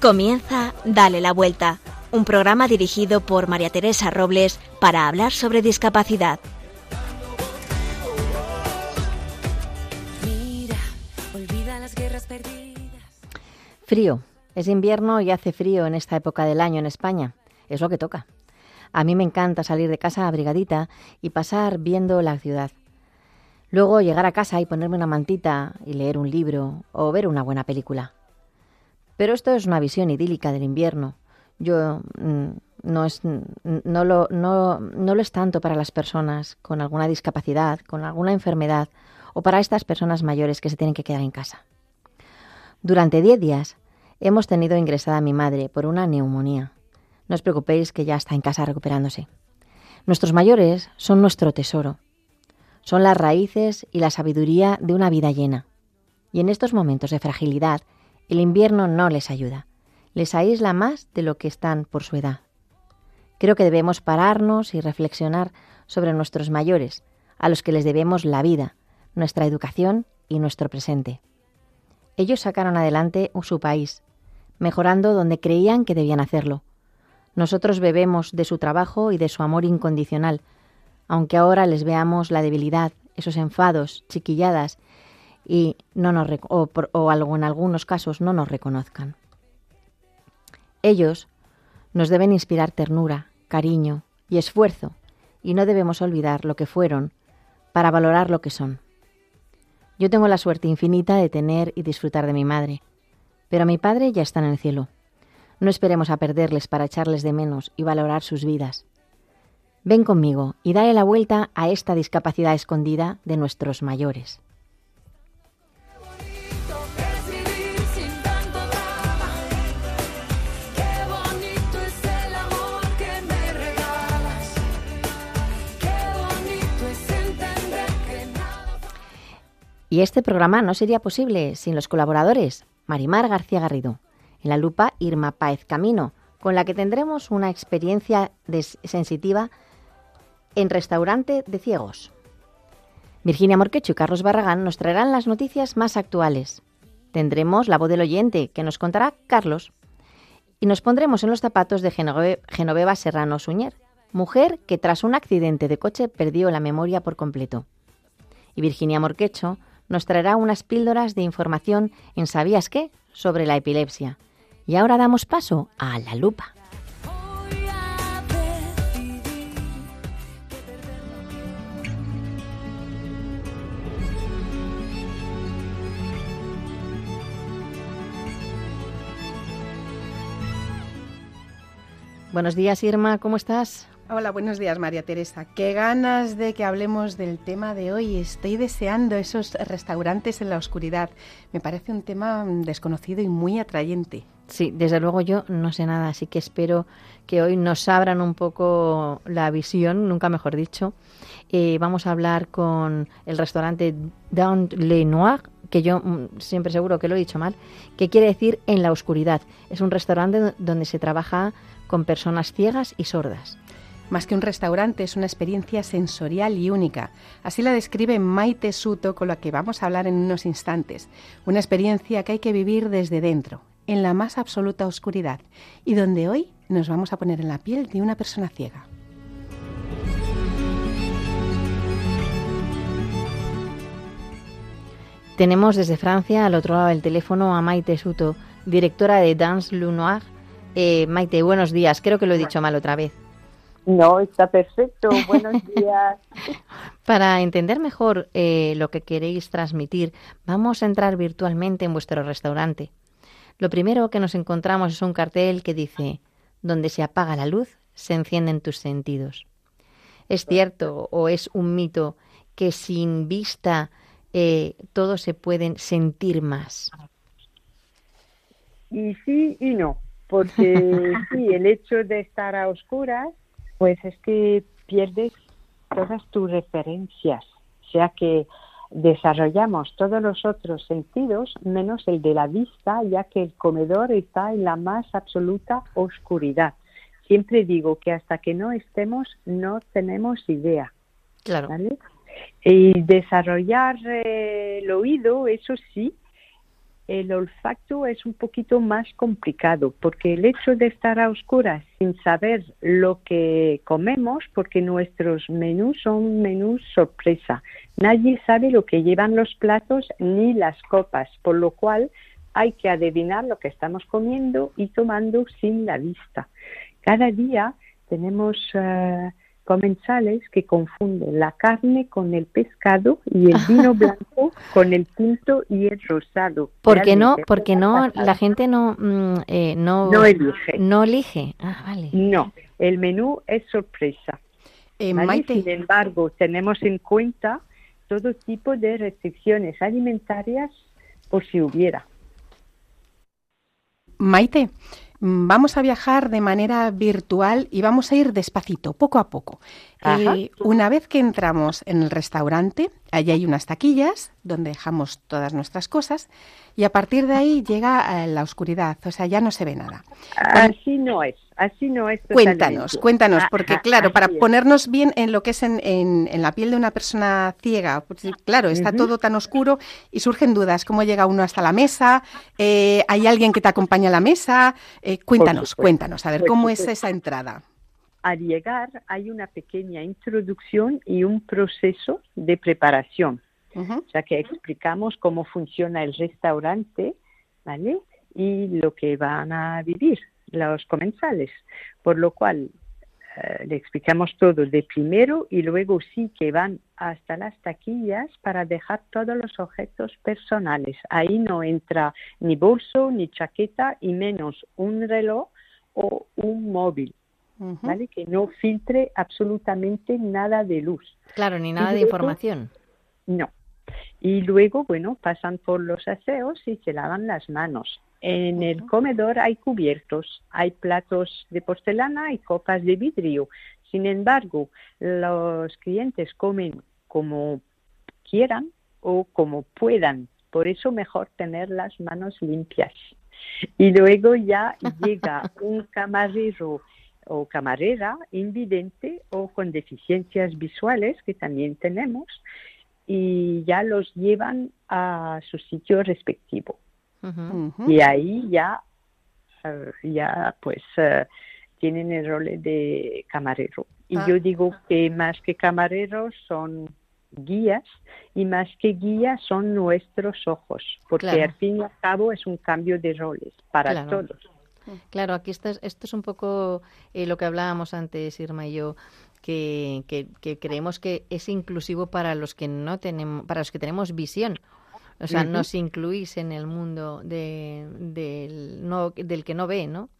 Comienza Dale la Vuelta, un programa dirigido por María Teresa Robles para hablar sobre discapacidad. Frío. Es invierno y hace frío en esta época del año en España. Es lo que toca. A mí me encanta salir de casa abrigadita y pasar viendo la ciudad. Luego llegar a casa y ponerme una mantita y leer un libro o ver una buena película. Pero esto es una visión idílica del invierno. Yo mm, no es no lo, no, no lo es tanto para las personas con alguna discapacidad, con alguna enfermedad o para estas personas mayores que se tienen que quedar en casa. Durante diez días hemos tenido ingresada a mi madre por una neumonía. No os preocupéis que ya está en casa recuperándose. Nuestros mayores son nuestro tesoro. Son las raíces y la sabiduría de una vida llena. Y en estos momentos de fragilidad el invierno no les ayuda, les aísla más de lo que están por su edad. Creo que debemos pararnos y reflexionar sobre nuestros mayores, a los que les debemos la vida, nuestra educación y nuestro presente. Ellos sacaron adelante su país, mejorando donde creían que debían hacerlo. Nosotros bebemos de su trabajo y de su amor incondicional, aunque ahora les veamos la debilidad, esos enfados, chiquilladas y no nos o, o en algunos casos no nos reconozcan. Ellos nos deben inspirar ternura, cariño y esfuerzo, y no debemos olvidar lo que fueron para valorar lo que son. Yo tengo la suerte infinita de tener y disfrutar de mi madre, pero mi padre ya está en el cielo. No esperemos a perderles para echarles de menos y valorar sus vidas. Ven conmigo y dale la vuelta a esta discapacidad escondida de nuestros mayores. Y este programa no sería posible sin los colaboradores Marimar García Garrido, en la lupa Irma Páez Camino, con la que tendremos una experiencia sensitiva en restaurante de ciegos. Virginia Morquecho y Carlos Barragán nos traerán las noticias más actuales. Tendremos la voz del oyente que nos contará Carlos. Y nos pondremos en los zapatos de Genoveva Serrano Suñer, mujer que tras un accidente de coche perdió la memoria por completo. Y Virginia Morquecho nos traerá unas píldoras de información en ¿Sabías qué? sobre la epilepsia. Y ahora damos paso a la lupa. Buenos días, Irma, ¿cómo estás? Hola, buenos días María Teresa. Qué ganas de que hablemos del tema de hoy. Estoy deseando esos restaurantes en la oscuridad. Me parece un tema desconocido y muy atrayente. Sí, desde luego yo no sé nada, así que espero que hoy nos abran un poco la visión, nunca mejor dicho. Eh, vamos a hablar con el restaurante Dans Le Noir, que yo mm, siempre seguro que lo he dicho mal, que quiere decir en la oscuridad. Es un restaurante donde se trabaja con personas ciegas y sordas. Más que un restaurante, es una experiencia sensorial y única. Así la describe Maite Suto, con la que vamos a hablar en unos instantes. Una experiencia que hay que vivir desde dentro, en la más absoluta oscuridad, y donde hoy nos vamos a poner en la piel de una persona ciega. Tenemos desde Francia, al otro lado del teléfono, a Maite Suto, directora de Dance Lunoir. Eh, Maite, buenos días. Creo que lo he dicho mal otra vez. No, está perfecto. Buenos días. Para entender mejor eh, lo que queréis transmitir, vamos a entrar virtualmente en vuestro restaurante. Lo primero que nos encontramos es un cartel que dice, donde se apaga la luz, se encienden tus sentidos. ¿Es cierto o es un mito que sin vista eh, todos se pueden sentir más? Y sí y no, porque sí, el hecho de estar a oscuras pues es que pierdes todas tus referencias, o sea que desarrollamos todos los otros sentidos menos el de la vista, ya que el comedor está en la más absoluta oscuridad. Siempre digo que hasta que no estemos no tenemos idea. Claro. Y desarrollar eh, el oído, eso sí, el olfato es un poquito más complicado porque el hecho de estar a oscuras sin saber lo que comemos, porque nuestros menús son menús sorpresa, nadie sabe lo que llevan los platos ni las copas, por lo cual hay que adivinar lo que estamos comiendo y tomando sin la vista. Cada día tenemos eh, comensales que confunden la carne con el pescado y el vino blanco con el tinto y el rosado. ¿Por qué no? Porque no, la gente no, mm, eh, no, no elige. No elige. Ah, vale. No, el menú es sorpresa. Eh, Sin embargo, tenemos en cuenta todo tipo de restricciones alimentarias por si hubiera. Maite, vamos a viajar de manera virtual y vamos a ir despacito, poco a poco. Eh, una vez que entramos en el restaurante, allí hay unas taquillas donde dejamos todas nuestras cosas y a partir de ahí llega eh, la oscuridad, o sea, ya no se ve nada. Así no es. Así no es. Cuéntanos, cuéntanos, ah, porque claro, para ponernos bien en lo que es en, en, la piel de una persona ciega, pues, claro, está todo tan oscuro y surgen dudas, ¿cómo llega uno hasta la mesa? Eh, ¿Hay alguien que te acompaña a la mesa? Eh, cuéntanos, cuéntanos, a ver, ¿cómo es esa entrada? Al llegar hay una pequeña introducción y un proceso de preparación. O sea que explicamos cómo funciona el restaurante, ¿vale? Y lo que van a vivir los comensales, por lo cual eh, le explicamos todo de primero y luego sí que van hasta las taquillas para dejar todos los objetos personales. Ahí no entra ni bolso, ni chaqueta y menos un reloj o un móvil. ¿Vale? Que no filtre absolutamente nada de luz. Claro, ni nada de información. No. Y luego, bueno, pasan por los aseos y se lavan las manos. En el comedor hay cubiertos, hay platos de porcelana y copas de vidrio. Sin embargo, los clientes comen como quieran o como puedan. Por eso mejor tener las manos limpias. Y luego ya llega un camarero o camarera invidente o con deficiencias visuales, que también tenemos, y ya los llevan a su sitio respectivo. Y ahí ya, eh, ya pues eh, tienen el rol de camarero. Y ah. yo digo que más que camareros son guías y más que guías son nuestros ojos, porque al fin y al cabo es un cambio de roles para todos. Claro, aquí esto es un poco eh, lo que hablábamos antes, Irma y yo, que, que, creemos que es inclusivo para los que no tenemos, para los que tenemos visión o sea, nos incluís en el mundo de, del, no, del que no ve, ¿no?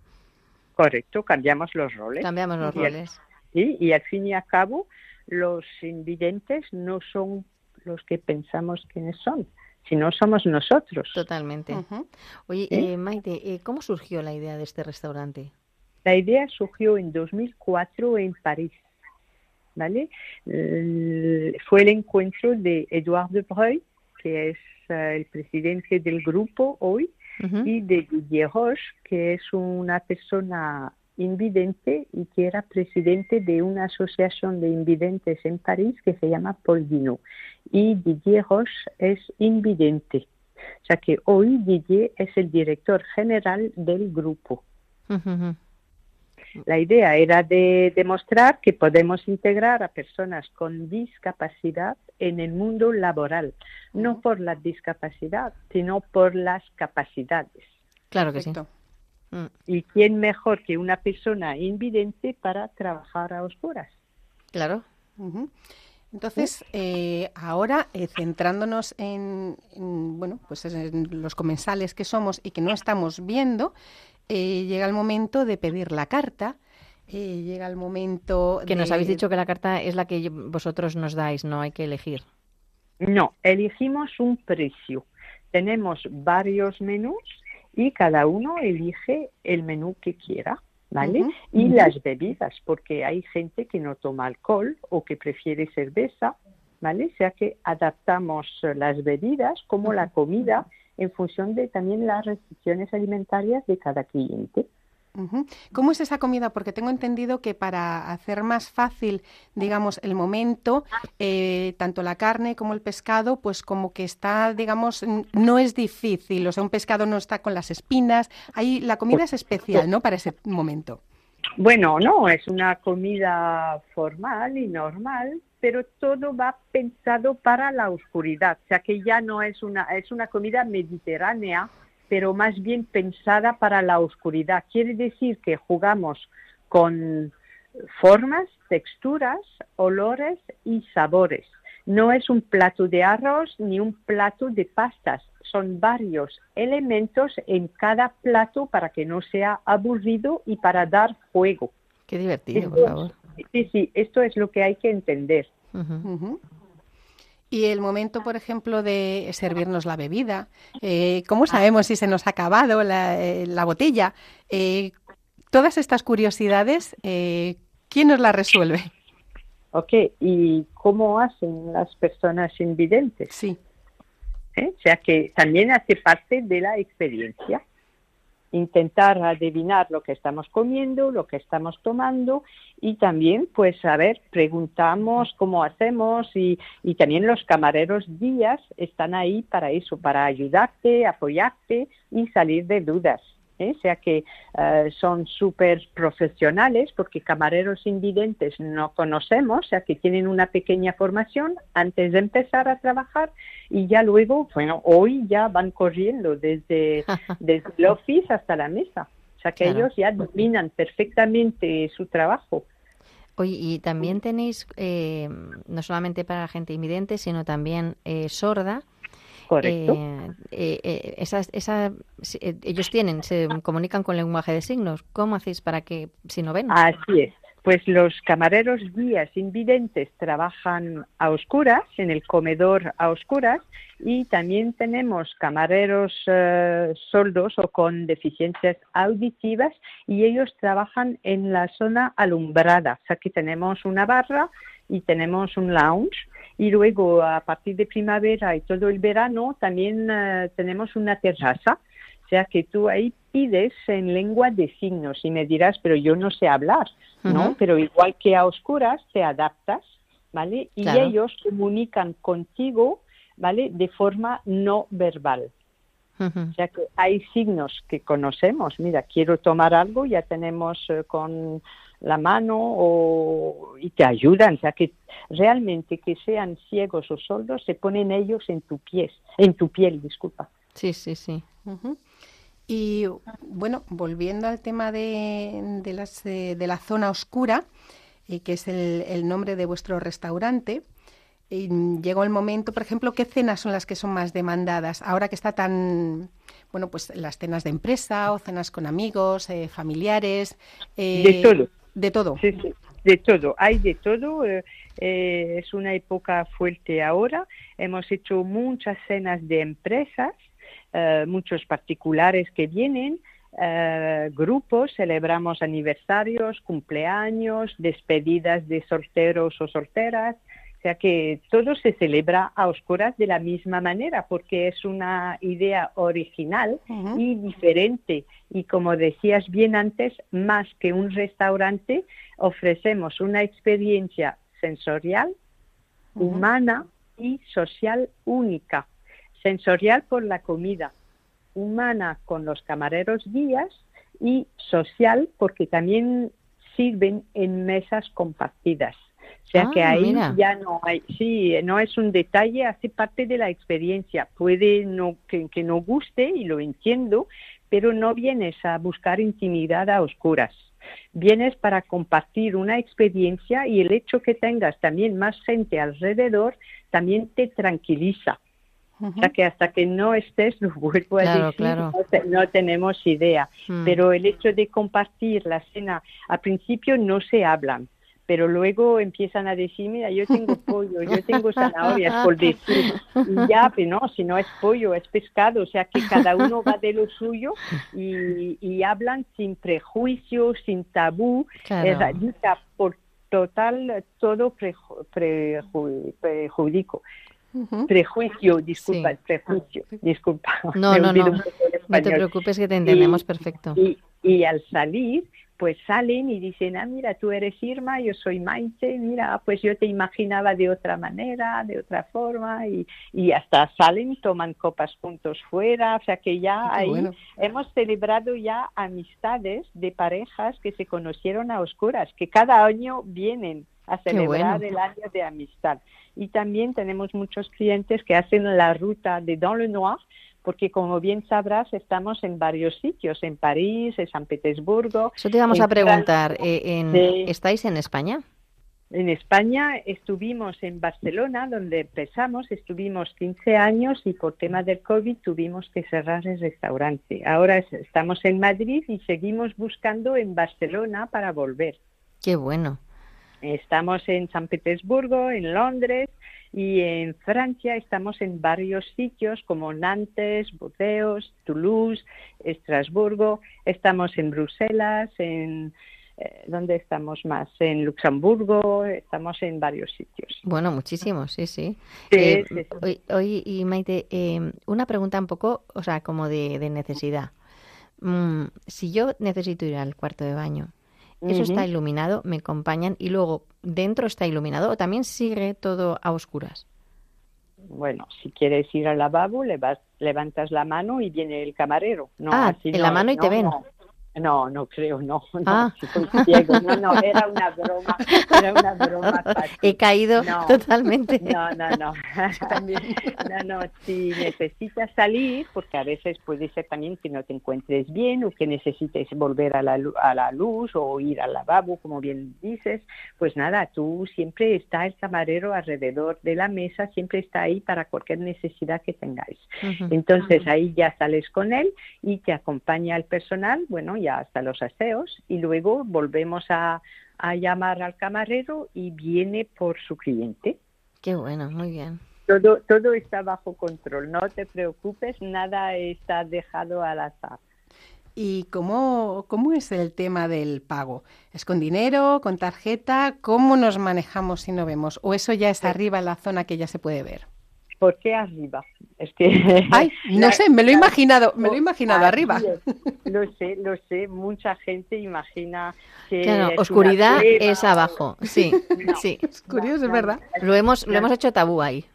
Correcto, cambiamos los roles. Cambiamos los roles. sí, y al fin y al cabo, los invidentes no son los que pensamos quiénes son, sino somos nosotros. Totalmente. Oye, eh, Maite, eh, ¿cómo surgió la idea de este restaurante? La idea surgió en 2004 en París. ¿Vale? fue el encuentro de Edouard de Breuil, que es el presidente del grupo hoy, y de Didier Roche, que es una persona invidente y que era presidente de una asociación de invidentes en París que se llama Paul Dino. Y Didier Roche es invidente. O sea que hoy Didier es el director general del grupo. La idea era de demostrar que podemos integrar a personas con discapacidad en el mundo laboral, no por la discapacidad, sino por las capacidades. Claro que sí. Mm. ¿Y quién mejor que una persona invidente para trabajar a oscuras? Claro. Entonces, eh, ahora eh, centrándonos en, bueno, pues en los comensales que somos y que no estamos viendo, eh, llega el momento de pedir la carta. Eh, llega el momento que nos habéis dicho que la carta es la que vosotros nos dais, no hay que elegir. No, elegimos un precio. Tenemos varios menús y cada uno elige el menú que quiera, ¿vale? Y las bebidas, porque hay gente que no toma alcohol o que prefiere cerveza, ¿vale? O sea que adaptamos las bebidas como la comida en función de también las restricciones alimentarias de cada cliente. ¿Cómo es esa comida? Porque tengo entendido que para hacer más fácil, digamos, el momento, eh, tanto la carne como el pescado, pues como que está, digamos, no es difícil. O sea, un pescado no está con las espinas. Ahí la comida es especial, ¿no? Para ese momento. Bueno, no, es una comida formal y normal, pero todo va pensado para la oscuridad, o sea que ya no es una, es una comida mediterránea, pero más bien pensada para la oscuridad. Quiere decir que jugamos con formas, texturas, olores y sabores. No es un plato de arroz ni un plato de pastas, son varios elementos en cada plato para que no sea aburrido y para dar juego. Qué divertido, por favor. Sí, sí, esto es lo que hay que entender. Y el momento, por ejemplo, de servirnos la bebida, eh, ¿cómo sabemos si se nos ha acabado la, eh, botella? Eh, todas estas curiosidades, eh, ¿quién nos las resuelve? Ok, ¿y cómo hacen las personas invidentes? Sí. O sea que también hace parte de la experiencia intentar adivinar lo que estamos comiendo, lo que estamos tomando y también, pues, a ver, preguntamos cómo hacemos y, y también los camareros días están ahí para eso, para ayudarte, apoyarte y salir de dudas. ¿Eh? o sea que eh, son súper profesionales porque camareros invidentes no conocemos, o sea que tienen una pequeña formación antes de empezar a trabajar y ya luego, bueno, hoy ya van corriendo desde, desde el office hasta la mesa, o sea que ellos ya dominan perfectamente su trabajo. Oye, y también tenéis, eh, no solamente para la gente invidente, sino también sorda, Correcto. Eh, eh, esa, eh, ellos tienen, se comunican con lenguaje de signos. ¿Cómo hacéis para que, si no ven? Así es. Pues los camareros guías invidentes trabajan a oscuras, en el comedor a oscuras, y también tenemos camareros sordos o con deficiencias auditivas y ellos trabajan en la zona alumbrada. O sea, aquí tenemos una barra y tenemos un lounge y luego a partir de primavera y todo el verano también eh, tenemos una terraza. O sea que tú ahí pides en lengua de signos y me dirás, pero yo no sé hablar, ¿no? Pero igual que a oscuras te adaptas, ¿vale? Y ellos comunican contigo, ¿vale? De forma no verbal. O sea que hay signos que conocemos. Mira, quiero tomar algo, ya tenemos eh, con la mano o, y te ayudan. O sea, que realmente que sean ciegos o sordos, se ponen ellos en tu pies, en tu piel, disculpa. Sí, sí, sí. Y bueno, volviendo al tema de, de, las, eh, de la zona oscura, y que es el, el nombre de vuestro restaurante, y llegó el momento, por ejemplo, ¿qué cenas son las que son más demandadas? Ahora que está tan, bueno, pues las cenas de empresa o cenas con amigos, eh, familiares. Eh, de todo. De todo. Sí, sí, de todo. Hay de todo. Eh, eh, es una época fuerte ahora. Hemos hecho muchas cenas de empresas, eh, muchos particulares que vienen. grupos, celebramos aniversarios, cumpleaños, despedidas de solteros o solteras, o sea que todo se celebra a oscuras de la misma manera porque es una idea original y diferente. Y como decías bien antes, más que un restaurante, ofrecemos una experiencia sensorial, humana y social única. Sensorial por la comida, humana con los camareros guías y social porque también sirven en mesas compartidas. O sea que ah, ahí ya no hay, sí, no es un detalle, hace parte de la experiencia. Puede no, que, que no guste, y lo entiendo, pero no vienes a buscar intimidad a oscuras. Vienes para compartir una experiencia y el hecho que tengas también más gente alrededor también te tranquiliza. O sea que hasta que no estés, lo vuelvo a decir, No, tenemos idea. Hmm. Pero el hecho de compartir la cena, al principio no se hablan, pero luego empiezan a decir, mira, yo tengo pollo, yo tengo zanahorias, por decir, y ya, pero no, si no es pollo, es pescado, o sea que cada uno va de lo suyo y, hablan sin prejuicios, sin tabú, erradica por total todo prejudico. Prejuicio, disculpa, prejuicio, disculpa. No, no, no, no te preocupes que te entendemos perfecto. y al salir pues salen y dicen, ah, mira, tú eres Irma, yo soy Maite, mira, pues yo te imaginaba de otra manera, de otra forma, y, y hasta salen, toman copas juntos fuera, o sea que ya ahí hemos celebrado ya amistades de parejas que se conocieron a oscuras, que cada año vienen a celebrar el año de amistad. Y también tenemos muchos clientes que hacen la ruta de Dans le Noir, porque como bien sabrás, estamos en varios sitios, en París, en San Petersburgo. Eso te vamos a preguntar, eh, ¿estáis en España? En España estuvimos en Barcelona, donde empezamos, estuvimos 15 años y por tema del COVID tuvimos que cerrar el restaurante. Ahora estamos en Madrid y seguimos buscando en Barcelona para volver. Qué bueno. Estamos en San Petersburgo, en Londres, y en Francia estamos en varios sitios como Nantes, Burdeos, Toulouse, Estrasburgo. Estamos en Bruselas, en eh, ¿Dónde estamos más? En Luxemburgo, estamos en varios sitios. Bueno, muchísimos, sí, sí. Eh, hoy, y Maite, eh, una pregunta un poco, o sea, como de, necesidad. Mm, si yo necesito ir al cuarto de baño, eso está iluminado, me acompañan y luego dentro está iluminado o también sigue todo a oscuras. Bueno, si quieres ir al lavabo, levantas la mano y viene el camarero. No, ah, en la mano y te ven. No, no creo, no. no ah. No, no, era una broma. Era una broma. He caído totalmente. No, no, no. También. No, no, si necesitas salir, porque a veces puede ser también que no te encuentres bien o que necesites volver a la, a la luz o ir al lavabo, como bien dices, pues nada, tú siempre está el camarero alrededor de la mesa, siempre está ahí para cualquier necesidad que tengáis. Entonces ahí ya sales con él y te acompaña el personal, bueno, ya hasta los aseos y luego volvemos a, llamar al camarero y viene por su cliente. Qué bueno, muy bien. Todo, todo está bajo control, no te preocupes, nada está dejado al azar. ¿Y cómo, cómo es el tema del pago? ¿Es con dinero, con tarjeta? ¿Cómo nos manejamos si no vemos? ¿O eso ya está arriba en la zona que ya se puede ver? ¿Por qué arriba? Es que Ay, no sé, me lo he imaginado, me lo he imaginado arriba. Lo sé, lo sé, mucha gente imagina que claro, oscuridad es abajo. Sí, sí. Es curioso, es verdad. Lo hemos lo hemos hecho tabú ahí.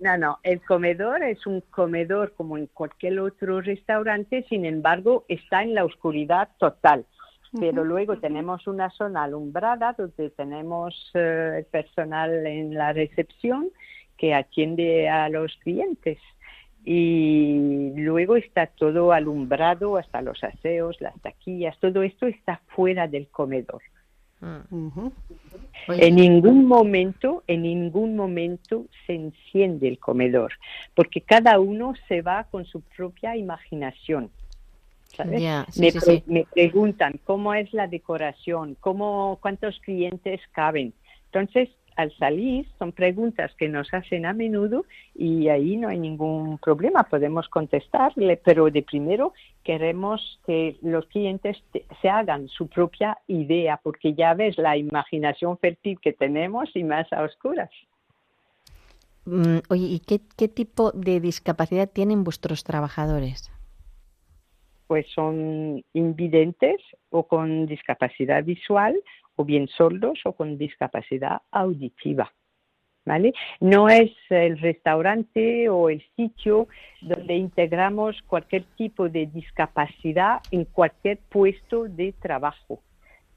No, no, el comedor es un comedor como en cualquier otro restaurante, sin embargo, está en la oscuridad total. Pero luego tenemos una zona alumbrada donde tenemos eh, el personal en la recepción que atiende a los clientes. Y luego está todo alumbrado, hasta los aseos, las taquillas, todo esto está fuera del comedor. Mm. En ningún momento, en ningún momento se enciende el comedor, porque cada uno se va con su propia imaginación. me, me, preguntan cómo es la decoración, cómo, cuántos clientes caben. Entonces, al salir son preguntas que nos hacen a menudo y ahí no hay ningún problema, podemos contestarle, pero de primero queremos que los clientes se hagan su propia idea, porque ya ves la imaginación fértil que tenemos y más a oscuras. Mm, oye, ¿y qué, qué tipo de discapacidad tienen vuestros trabajadores? Pues son invidentes o con discapacidad visual o bien sordos o con discapacidad auditiva. ¿Vale? No es el restaurante o el sitio donde integramos cualquier tipo de discapacidad en cualquier puesto de trabajo.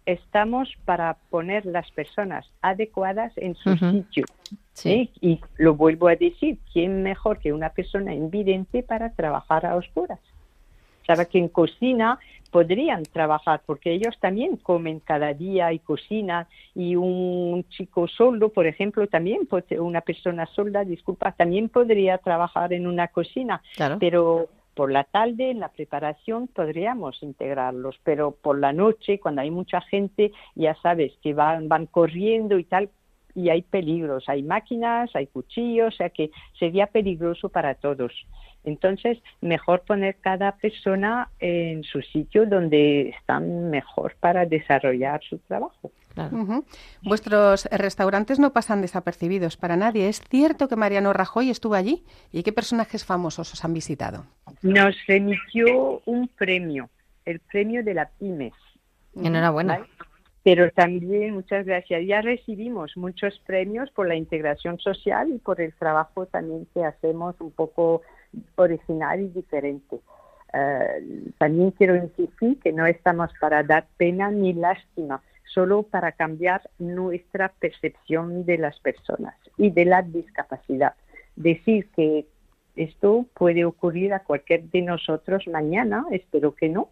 Estamos para poner las personas adecuadas en su sitio. Sí. Y lo vuelvo a decir, ¿quién mejor que una persona invidente para trabajar a oscuras? Sabe que en cocina podrían trabajar porque ellos también comen cada día y cocinan y un chico soldo, por ejemplo, también una persona solda, disculpa, también podría trabajar en una cocina, pero por la tarde en la preparación podríamos integrarlos, pero por la noche cuando hay mucha gente, ya sabes que van van corriendo y tal, y hay peligros, hay máquinas, hay cuchillos, o sea que sería peligroso para todos. Entonces, mejor poner cada persona en su sitio donde están mejor para desarrollar su trabajo. Vuestros restaurantes no pasan desapercibidos para nadie. ¿Es cierto que Mariano Rajoy estuvo allí? ¿Y qué personajes famosos os han visitado? Nos remitió un premio el premio de la PYMES. Enhorabuena. Pero también, muchas gracias, ya recibimos muchos premios por la integración social y por el trabajo también que hacemos un poco original y diferente. Eh, también quiero insistir que no estamos para dar pena ni lástima, solo para cambiar nuestra percepción de las personas y de la discapacidad. Decir que esto puede ocurrir a cualquier de nosotros mañana, espero que no,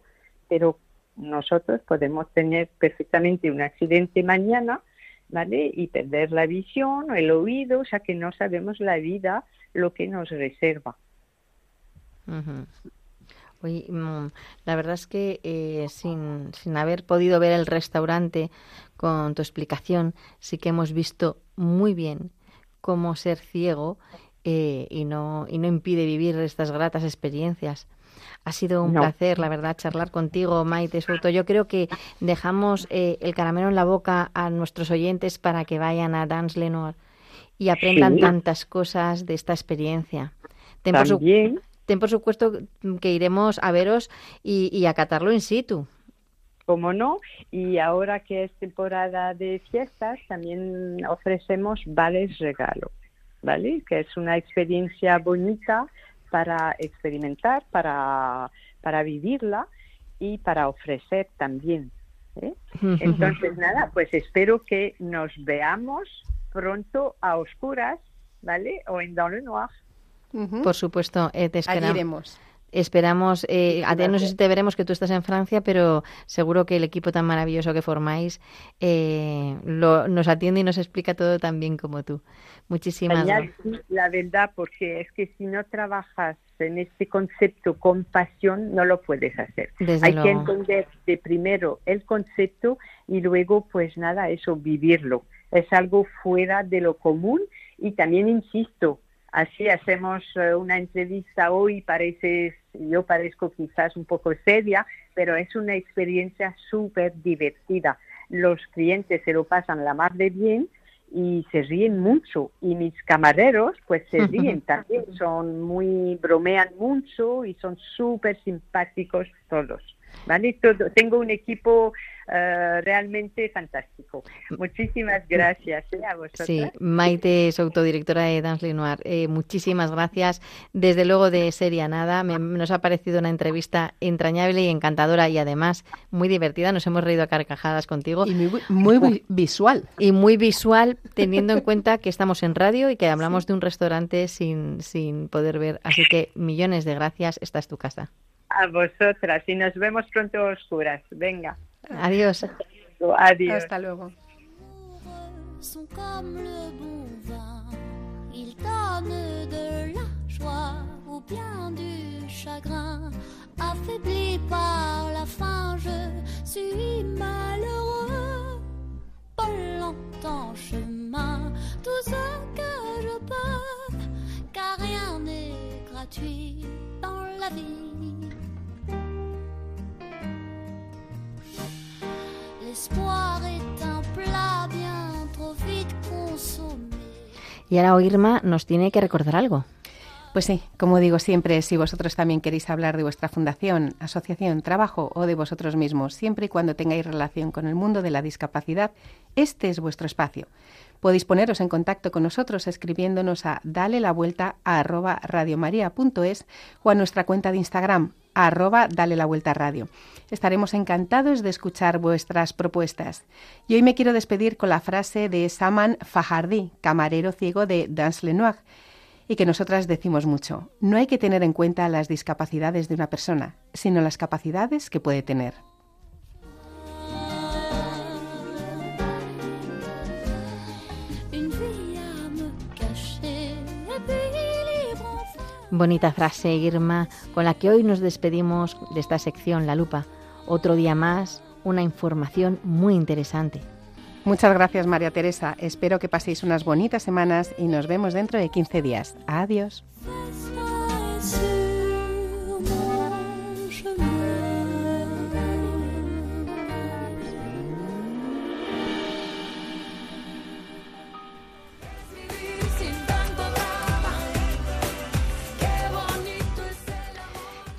pero nosotros podemos tener perfectamente un accidente mañana, ¿vale? Y perder la visión o el oído, o sea que no sabemos la vida lo que nos reserva. Mm, la verdad es que eh, sin, sin haber podido ver el restaurante con tu explicación, sí que hemos visto muy bien cómo ser ciego eh, y, no, y no impide vivir estas gratas experiencias. Ha sido un placer, la verdad, charlar contigo, Maite Soto. Yo creo que dejamos eh, el caramelo en la boca a nuestros oyentes para que vayan a Dance Lenoir y aprendan tantas cosas de esta experiencia. También, ten por supuesto que iremos a veros y, a catarlo in situ. Como no, y ahora que es temporada de fiestas, también ofrecemos vales regalo, ¿vale? Que es una experiencia bonita para experimentar, para, para vivirla y para ofrecer también. ¿eh? Entonces, nada, pues espero que nos veamos pronto a oscuras, ¿vale? O en Dans le Noir. Por supuesto, eh, te esperamos. Esperamos, eh, no sé si te veremos que tú estás en Francia, pero seguro que el equipo tan maravilloso que formáis eh, nos atiende y nos explica todo tan bien como tú. Muchísimas gracias. La verdad, porque es que si no trabajas en este concepto con pasión, no lo puedes hacer. Hay que entender de primero el concepto y luego, pues nada, eso, vivirlo. Es algo fuera de lo común y también, insisto, Así hacemos eh, una entrevista hoy, parece, yo parezco quizás un poco seria, pero es una experiencia súper divertida. Los clientes se lo pasan la mar de bien y se ríen mucho y mis camareros pues se ríen también, son muy, bromean mucho y son súper simpáticos todos. ¿Vale? Todo, tengo un equipo eh, realmente fantástico. Muchísimas gracias eh, a vosotros. Sí, Maite es autodirectora de Dance Lenoir. Eh, muchísimas gracias. Desde luego de Seria Nada, nos ha parecido una entrevista entrañable y encantadora y además muy divertida. Nos hemos reído a carcajadas contigo. Y muy, visual. Y muy visual, teniendo en cuenta que estamos en radio y que hablamos de un restaurante sin, sin poder ver. Así que millones de gracias. Esta es tu casa. A vosotras y nos vemos pronto oscuras. Venga. Adiós. Adiós. Hasta luego. sont comme le bon vin, ils donnent de la joie ou bien du chagrin. Affaibli par la faim, je suis malheureux. Pas longtemps chemin, tout ce que je peux, car rien n'est gratuit dans la vie. Y ahora Irma nos tiene que recordar algo. Pues sí, como digo siempre, si vosotros también queréis hablar de vuestra fundación, asociación, trabajo o de vosotros mismos, siempre y cuando tengáis relación con el mundo de la discapacidad, este es vuestro espacio. Podéis poneros en contacto con nosotros escribiéndonos a dale la vuelta a arroba radiomaria.es o a nuestra cuenta de Instagram arroba dale la vuelta radio. Estaremos encantados de escuchar vuestras propuestas. Y hoy me quiero despedir con la frase de Saman Fajardi, camarero ciego de Dance Lenoir, y que nosotras decimos mucho. No hay que tener en cuenta las discapacidades de una persona, sino las capacidades que puede tener. Bonita frase, Irma, con la que hoy nos despedimos de esta sección La Lupa. Otro día más, una información muy interesante. Muchas gracias, María Teresa. Espero que paséis unas bonitas semanas y nos vemos dentro de 15 días. Adiós.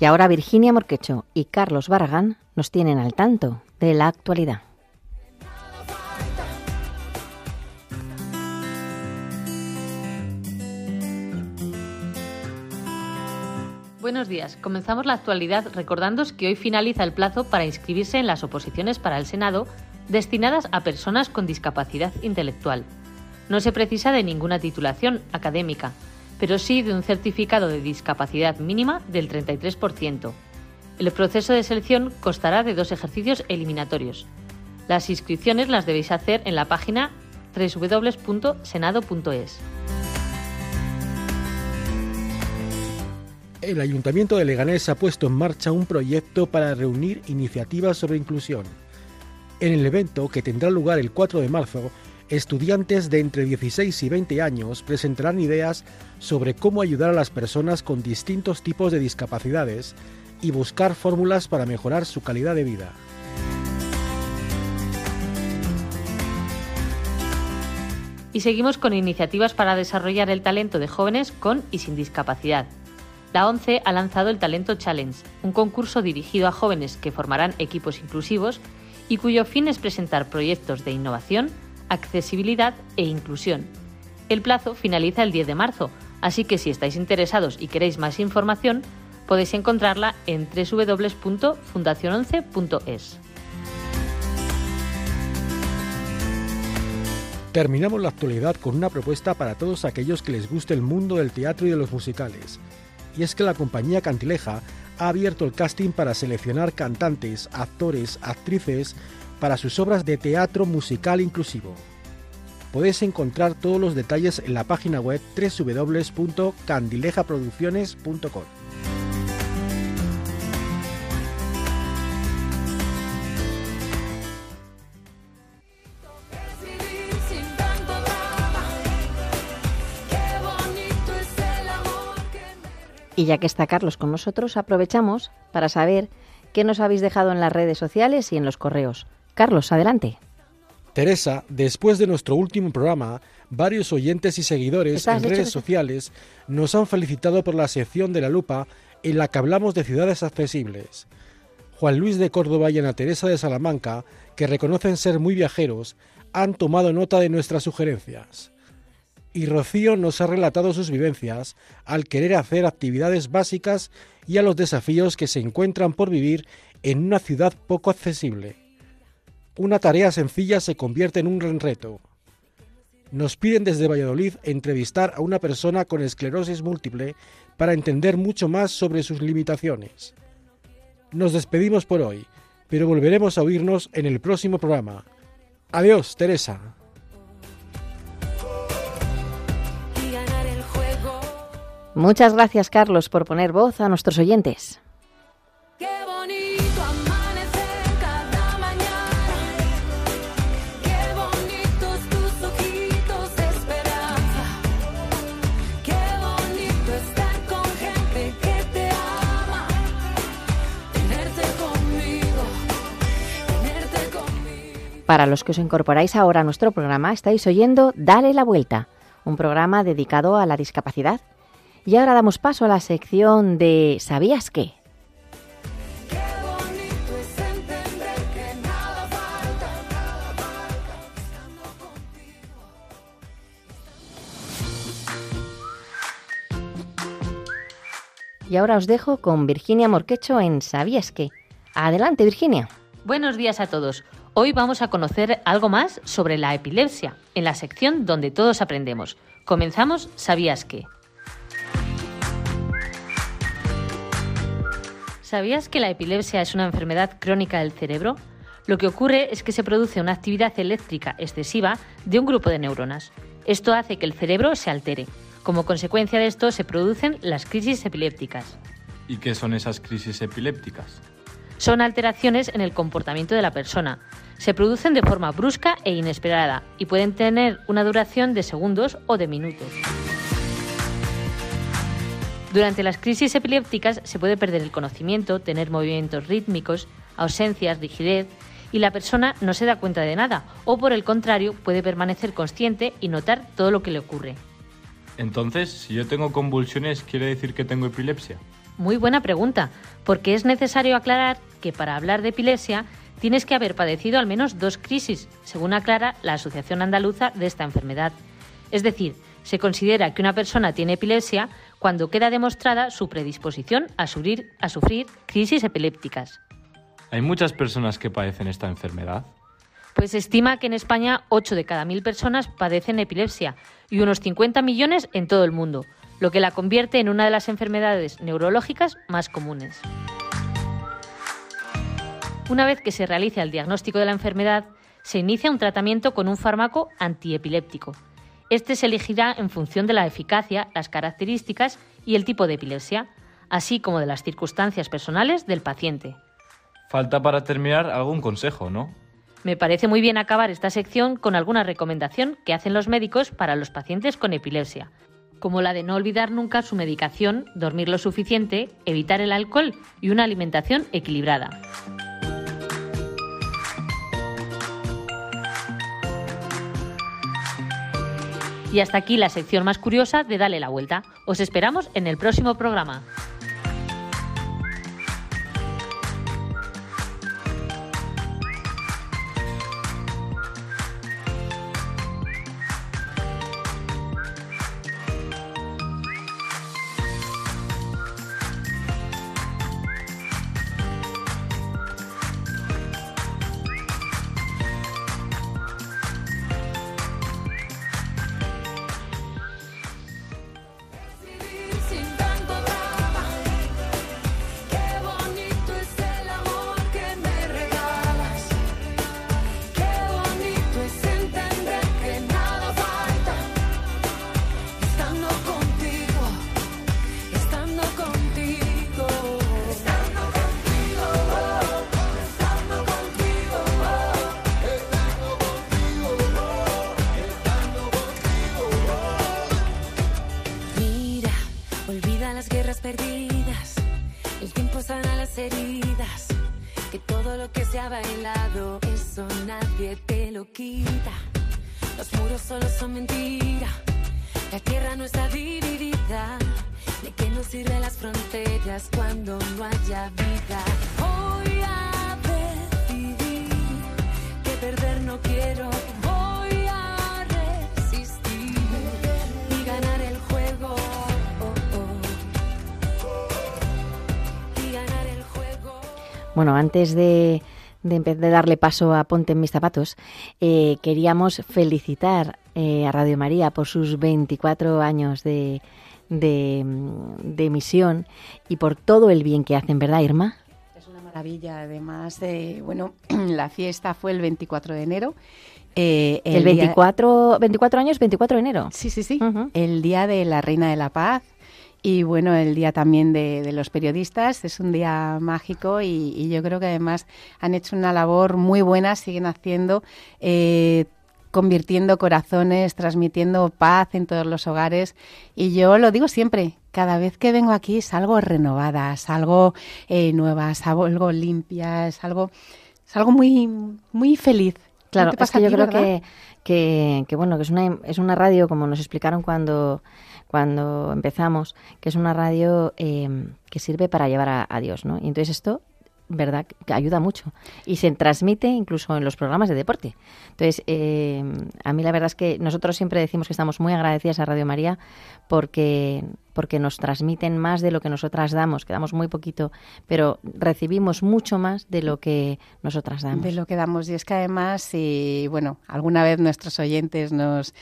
Y ahora Virginia Morquecho y Carlos Barragán nos tienen al tanto de la actualidad. Buenos días. Comenzamos la actualidad recordándoos que hoy finaliza el plazo para inscribirse en las oposiciones para el Senado destinadas a personas con discapacidad intelectual. No se precisa de ninguna titulación académica, pero sí de un certificado de discapacidad mínima del 33%. El proceso de selección constará de dos ejercicios eliminatorios. Las inscripciones las debéis hacer en la página www.senado.es. El Ayuntamiento de Leganés ha puesto en marcha un proyecto para reunir iniciativas sobre inclusión. En el evento, que tendrá lugar el 4 de marzo, estudiantes de entre 16 y 20 años presentarán ideas sobre cómo ayudar a las personas con distintos tipos de discapacidades y buscar fórmulas para mejorar su calidad de vida. Y seguimos con iniciativas para desarrollar el talento de jóvenes con y sin discapacidad. La ONCE ha lanzado el Talento Challenge, un concurso dirigido a jóvenes que formarán equipos inclusivos y cuyo fin es presentar proyectos de innovación, accesibilidad e inclusión. El plazo finaliza el 10 de marzo, así que si estáis interesados y queréis más información, podéis encontrarla en www.fundaciononce.es. Terminamos la actualidad con una propuesta para todos aquellos que les guste el mundo del teatro y de los musicales. Y es que la compañía Cantileja ha abierto el casting para seleccionar cantantes, actores, actrices para sus obras de teatro musical inclusivo. Podéis encontrar todos los detalles en la página web www.candilejaproducciones.com. Y ya que está Carlos con nosotros, aprovechamos para saber qué nos habéis dejado en las redes sociales y en los correos. Carlos, adelante. Teresa, después de nuestro último programa, varios oyentes y seguidores en redes sociales nos han felicitado por la sección de la lupa en la que hablamos de ciudades accesibles. Juan Luis de Córdoba y Ana Teresa de Salamanca, que reconocen ser muy viajeros, han tomado nota de nuestras sugerencias y Rocío nos ha relatado sus vivencias al querer hacer actividades básicas y a los desafíos que se encuentran por vivir en una ciudad poco accesible. Una tarea sencilla se convierte en un gran reto. Nos piden desde Valladolid entrevistar a una persona con esclerosis múltiple para entender mucho más sobre sus limitaciones. Nos despedimos por hoy, pero volveremos a oírnos en el próximo programa. Adiós, Teresa. Muchas gracias, Carlos, por poner voz a nuestros oyentes. Para los que os incorporáis ahora a nuestro programa, estáis oyendo Dale la Vuelta, un programa dedicado a la discapacidad y ahora damos paso a la sección de ¿Sabías qué? Y ahora os dejo con Virginia Morquecho en ¿Sabías qué? Adelante, Virginia. Buenos días a todos. Hoy vamos a conocer algo más sobre la epilepsia, en la sección donde todos aprendemos. Comenzamos ¿Sabías qué? ¿Sabías que la epilepsia es una enfermedad crónica del cerebro? Lo que ocurre es que se produce una actividad eléctrica excesiva de un grupo de neuronas. Esto hace que el cerebro se altere. Como consecuencia de esto se producen las crisis epilépticas. ¿Y qué son esas crisis epilépticas? Son alteraciones en el comportamiento de la persona. Se producen de forma brusca e inesperada y pueden tener una duración de segundos o de minutos. Durante las crisis epilépticas se puede perder el conocimiento, tener movimientos rítmicos, ausencias, rigidez y la persona no se da cuenta de nada o por el contrario puede permanecer consciente y notar todo lo que le ocurre. Entonces, si yo tengo convulsiones, ¿quiere decir que tengo epilepsia? Muy buena pregunta, porque es necesario aclarar que para hablar de epilepsia tienes que haber padecido al menos dos crisis, según aclara la Asociación Andaluza de esta enfermedad. Es decir, se considera que una persona tiene epilepsia cuando queda demostrada su predisposición a sufrir, a sufrir crisis epilépticas. ¿Hay muchas personas que padecen esta enfermedad? Pues se estima que en España 8 de cada 1.000 personas padecen epilepsia y unos 50 millones en todo el mundo, lo que la convierte en una de las enfermedades neurológicas más comunes. Una vez que se realiza el diagnóstico de la enfermedad, se inicia un tratamiento con un fármaco antiepiléptico. Este se elegirá en función de la eficacia, las características y el tipo de epilepsia, así como de las circunstancias personales del paciente. Falta para terminar algún consejo, ¿no? Me parece muy bien acabar esta sección con alguna recomendación que hacen los médicos para los pacientes con epilepsia, como la de no olvidar nunca su medicación, dormir lo suficiente, evitar el alcohol y una alimentación equilibrada. Y hasta aquí la sección más curiosa de Dale la Vuelta. Os esperamos en el próximo programa. perdidas, el tiempo sana las heridas. Que todo lo que se ha bailado, eso nadie te lo quita. Los muros solo son mentira, la tierra no está dividida. ¿De qué nos sirven las fronteras cuando no haya vida? Voy a decidir que perder no quiero. Bueno, antes de, de, darle paso a Ponte en mis zapatos, eh, queríamos felicitar eh, a Radio María por sus 24 años de, de, de, emisión y por todo el bien que hacen, ¿verdad, Irma? Es una maravilla, además, de, bueno, la fiesta fue el 24 de enero. Eh, el, 24, 24 años, 24 de enero. Sí, sí, sí. El día de la Reina de la Paz, y bueno, el día también de, los periodistas es un día mágico y, yo creo que además han hecho una labor muy buena, siguen haciendo, eh, convirtiendo corazones, transmitiendo paz en todos los hogares. Y yo lo digo siempre, cada vez que vengo aquí salgo renovada, salgo eh, nueva, salgo limpia, es algo, es algo muy, muy feliz. Claro, es que yo creo que, que, que, bueno, que es una, es una radio, como nos explicaron cuando cuando empezamos, que es una radio eh, que sirve para llevar a, Dios, ¿no? Y entonces esto verdad que ayuda mucho y se transmite incluso en los programas de deporte. Entonces, eh, a mí la verdad es que nosotros siempre decimos que estamos muy agradecidas a Radio María porque porque nos transmiten más de lo que nosotras damos, que damos muy poquito, pero recibimos mucho más de lo que nosotras damos. De lo que damos. Y es que además, si, bueno, alguna vez nuestros oyentes nos,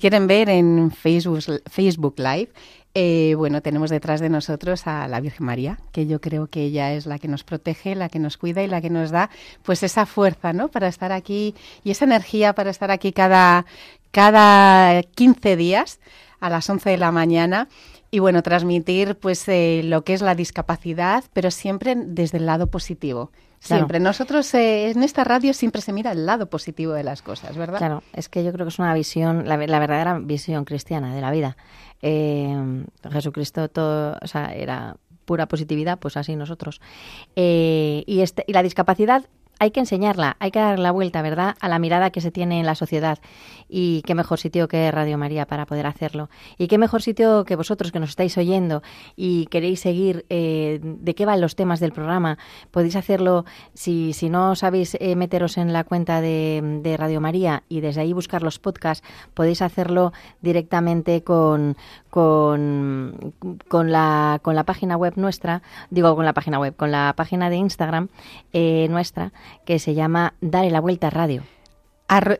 quieren ver en Facebook, Facebook Live, eh, bueno, tenemos detrás de nosotros a la Virgen María, que yo creo que ella es la que nos protege, la que nos cuida y la que nos da pues esa fuerza, ¿no? Para estar aquí y esa energía para estar aquí cada, cada 15 días a las 11 de la mañana y bueno, transmitir pues eh, lo que es la discapacidad, pero siempre desde el lado positivo. Siempre. Nosotros eh, en esta radio siempre se mira el lado positivo de las cosas, ¿verdad? Claro, es que yo creo que es una visión, la, verdadera visión cristiana de la vida. Eh, Jesucristo todo, o sea, era pura positividad, pues así nosotros. y, este, y la discapacidad hay que enseñarla, hay que dar la vuelta, ¿verdad?, a la mirada que se tiene en la sociedad. Y qué mejor sitio que Radio María para poder hacerlo. Y qué mejor sitio que vosotros que nos estáis oyendo y queréis seguir eh, de qué van los temas del programa. Podéis hacerlo, si, si no sabéis eh, meteros en la cuenta de, de Radio María y desde ahí buscar los podcasts, podéis hacerlo directamente con, con, la, con la página web nuestra, digo con la página web, con la página de Instagram eh, nuestra, que se llama Dale la Vuelta Radio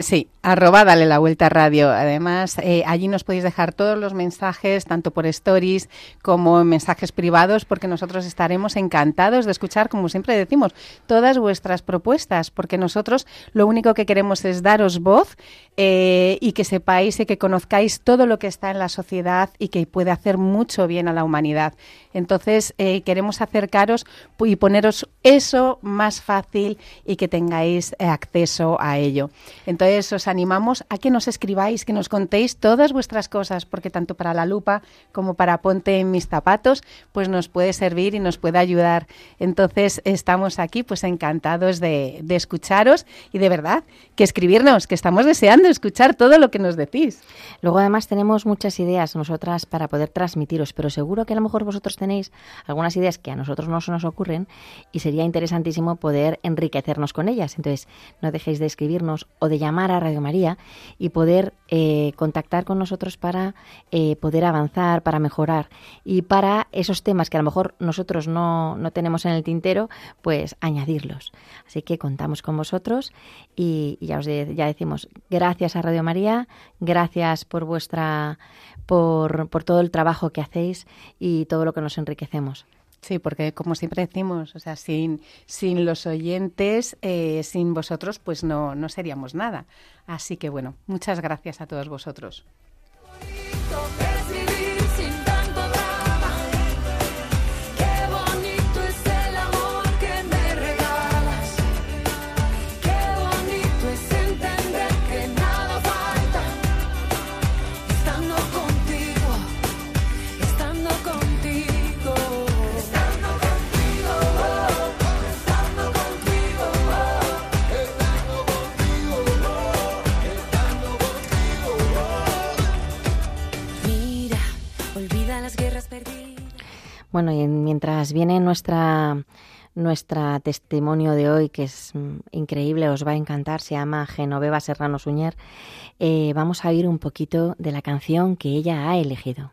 sí, arroba dale la vuelta radio. Además, eh, allí nos podéis dejar todos los mensajes, tanto por stories como mensajes privados, porque nosotros estaremos encantados de escuchar, como siempre decimos, todas vuestras propuestas, porque nosotros lo único que queremos es daros voz eh, y que sepáis y que conozcáis todo lo que está en la sociedad y que puede hacer mucho bien a la humanidad. Entonces, eh, queremos acercaros y poneros eso más fácil y que tengáis acceso a ello. Entonces os animamos a que nos escribáis, que nos contéis todas vuestras cosas, porque tanto para la lupa como para Ponte en mis zapatos, pues nos puede servir y nos puede ayudar. Entonces estamos aquí pues encantados de, escucharos y de verdad que escribirnos, que estamos deseando escuchar todo lo que nos decís. Luego además tenemos muchas ideas nosotras para poder transmitiros, pero seguro que a lo mejor vosotros tenéis algunas ideas que a nosotros no se nos ocurren y sería interesantísimo poder enriquecernos con ellas. Entonces no dejéis de escribirnos o de llamar a Radio María y poder eh, contactar con nosotros para eh, poder avanzar, para mejorar y para esos temas que a lo mejor nosotros no, no tenemos en el tintero, pues añadirlos. Así que contamos con vosotros y, ya os ya decimos gracias a Radio María, gracias por vuestra por, por todo el trabajo que hacéis y todo lo que nos enriquecemos. Sí, porque como siempre decimos, o sea, sin, sin los oyentes, eh, sin vosotros, pues no, no seríamos nada. Así que bueno, muchas gracias a todos vosotros. Bueno, y mientras viene nuestra testimonio de hoy, que es mm, increíble, os va a encantar, se llama Genoveva Serrano Suñer, eh, vamos a oír un poquito de la canción que ella ha elegido.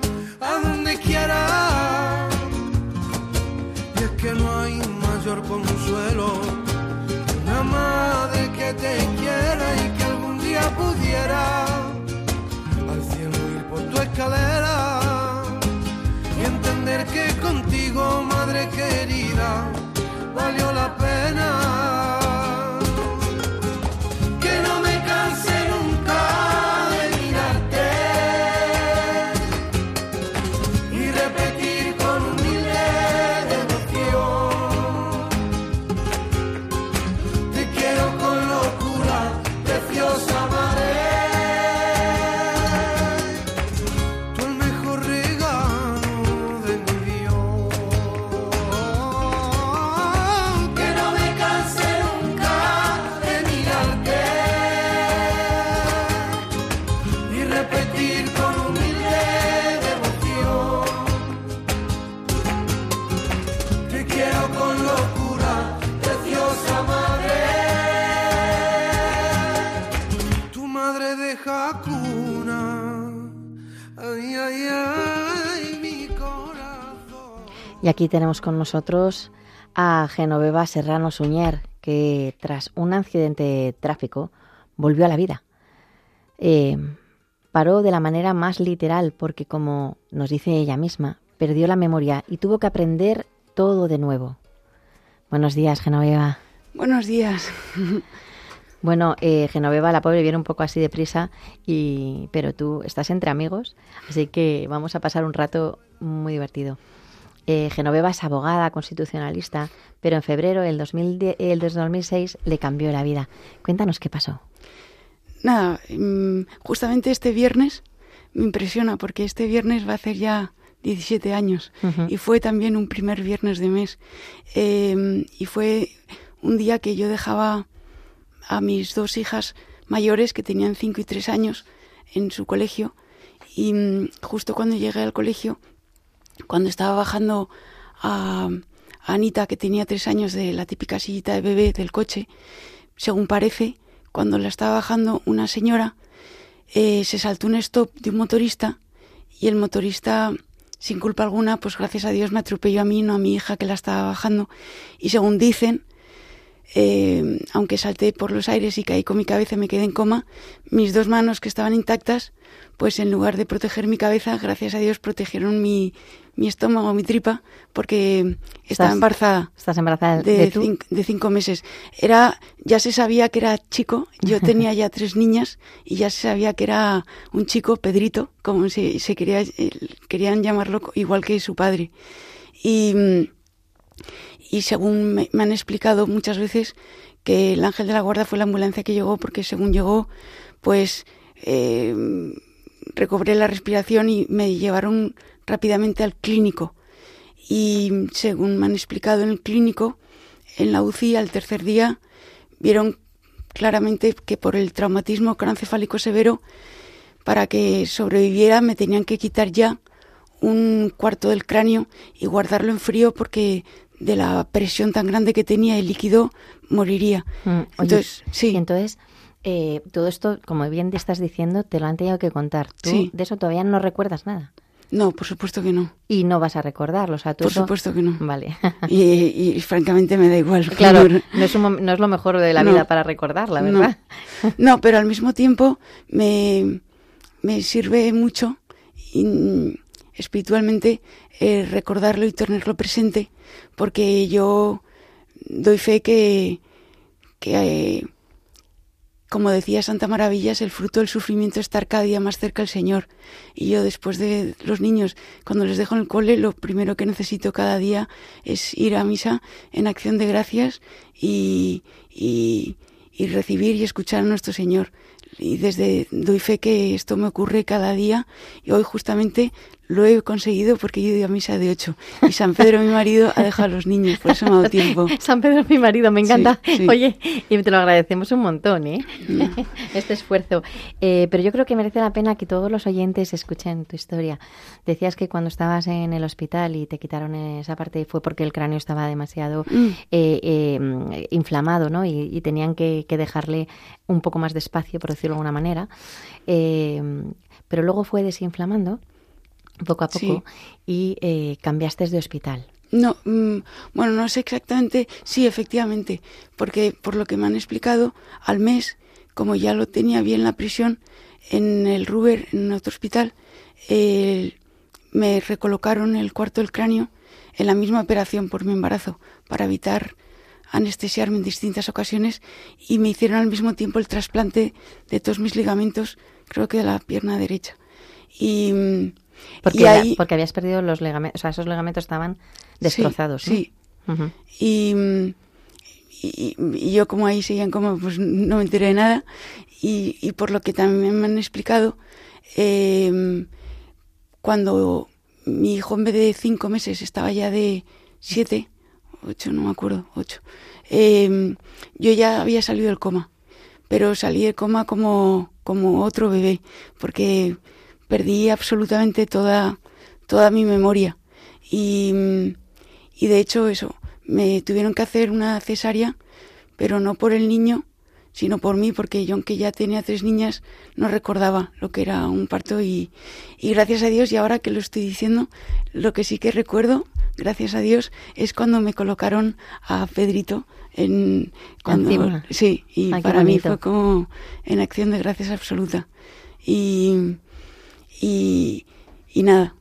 a donde quiera. Y es que no hay mayor consuelo una madre que te quiera y que algún día pudiera al cielo ir por tu escalera y entender que contigo, madre querida, valió la pena. Y aquí tenemos con nosotros a Genoveva Serrano Suñer, que tras un accidente de tráfico volvió a la vida. Eh, paró de la manera más literal porque, como nos dice ella misma, perdió la memoria y tuvo que aprender todo de nuevo. Buenos días, Genoveva. Buenos días. Bueno, eh, Genoveva, la pobre, viene un poco así deprisa, y, pero tú estás entre amigos, así que vamos a pasar un rato muy divertido. Eh, Genoveva es abogada constitucionalista, pero en febrero del, 2010, el 2006 le cambió la vida. Cuéntanos qué pasó. Nada, mm, justamente este viernes me impresiona porque este viernes va a hacer ya 17 años y fue también un primer viernes de mes em, y fue un día que yo dejaba a mis dos hijas mayores que tenían 5 y 3 años en su colegio y mm, justo cuando llegué al colegio, cuando estaba bajando a, Anita que tenía 3 años de la típica sillita de bebé del coche, según parece, cuando la estaba bajando una señora, eh, se saltó un stop de un motorista y el motorista, sin culpa alguna, pues gracias a Dios me atropelló a mí, no a mi hija que la estaba bajando. Y según dicen, eh, aunque salté por los aires y caí con mi cabeza y me quedé en coma, mis dos manos que estaban intactas, pues en lugar de proteger mi cabeza, gracias a Dios protegieron mi, mi estómago, mi tripa, porque estaba embarazada. ¿Estás embarazada de, de, cinco, meses. Era, ya se sabía que era chico, yo tenía ya tres niñas y ya se sabía que era un chico, Pedrito, como se, se quería, querían llamarlo igual que su padre. Y, y según me, han explicado muchas veces que el ángel de la guarda fue la ambulancia que llegó porque según llegó, pues eh, recobré la respiración y me llevaron rápidamente al clínico. Y según me han explicado en el clínico, en la UCI al tercer día vieron claramente que por el traumatismo craneoencefálico severo, para que sobreviviera me tenían que quitar ya un cuarto del cráneo y guardarlo en frío porque de la presión tan grande que tenía el líquido moriría. Mm, entonces, sí. Entonces, eh, todo esto, como bien te estás diciendo, te lo han tenido que contar. ¿Tú de eso todavía no recuerdas nada? No, por supuesto que no. Y no vas a recordarlo, o sea, Por supuesto que no. Vale. y, francamente me da igual. Claro, no es, no es lo mejor de la vida para recordarla, ¿verdad? No. pero al mismo tiempo me, me sirve mucho espiritualmente eh, recordarlo y tenerlo presente, porque yo doy fe que, que eh, como decía Santa Maravillas, el fruto del sufrimiento es estar cada día más cerca del Señor. Y yo después de los niños, cuando les dejo en el cole, lo primero que necesito cada día es ir a misa en acción de gracias y, y, y recibir y escuchar a nuestro Señor. Y desde doy fe que esto me ocurre cada día y hoy justamente lo he conseguido porque yo ido a misa de ocho. Y San Pedro, mi marido, ha dejado a los niños, por eso me ha dado tiempo. San Pedro, mi marido, me encanta. Oye, y te lo agradecemos un montón, ¿eh? Mm. este esfuerzo. Eh, pero yo creo que merece la pena que todos los oyentes escuchen tu historia. Decías que cuando estabas en el hospital y te quitaron esa parte fue porque el cráneo estaba demasiado mm. eh, eh, inflamado, ¿no? Y, tenían que, que, dejarle un poco más de espacio, por decirlo de alguna manera. pero luego fue desinflamando poco a poco y eh, cambiaste de hospital. No, mm, bueno, no sé exactamente, sí, efectivamente, porque por lo que me han explicado, al mes, como ya lo tenía bien la prisión, en el Ruber, en otro hospital, me recolocaron el cuarto del cráneo en la misma operación por mi embarazo, para evitar anestesiarme en distintas ocasiones y me hicieron al mismo tiempo el trasplante de todos mis ligamentos, creo que de la pierna derecha. Y, mm, porque, porque habías perdido los ligamentos, o sea, esos ligamentos estaban destrozados. Sí. y, y, yo como ahí seguían como, pues no me enteré de nada. Y, y por lo que también me han explicado, em, cuando mi hijo en vez de cinco meses estaba ya de siete, ocho, no me acuerdo, ocho, em, yo ya había salido del coma. Pero salí del coma como, como otro bebé, porque perdí absolutamente toda, toda mi memoria. Y, y de hecho eso, me tuvieron que hacer una cesárea, pero no por el niño, sino por mí, porque yo aunque ya tenía tres niñas, no recordaba lo que era un parto y, y, gracias a Dios, y ahora que lo estoy diciendo, lo que sí que recuerdo gracias a Dios, es cuando me colocaron a Pedrito en cuando sí y para mí fue como en acción de gracias absoluta y y, nada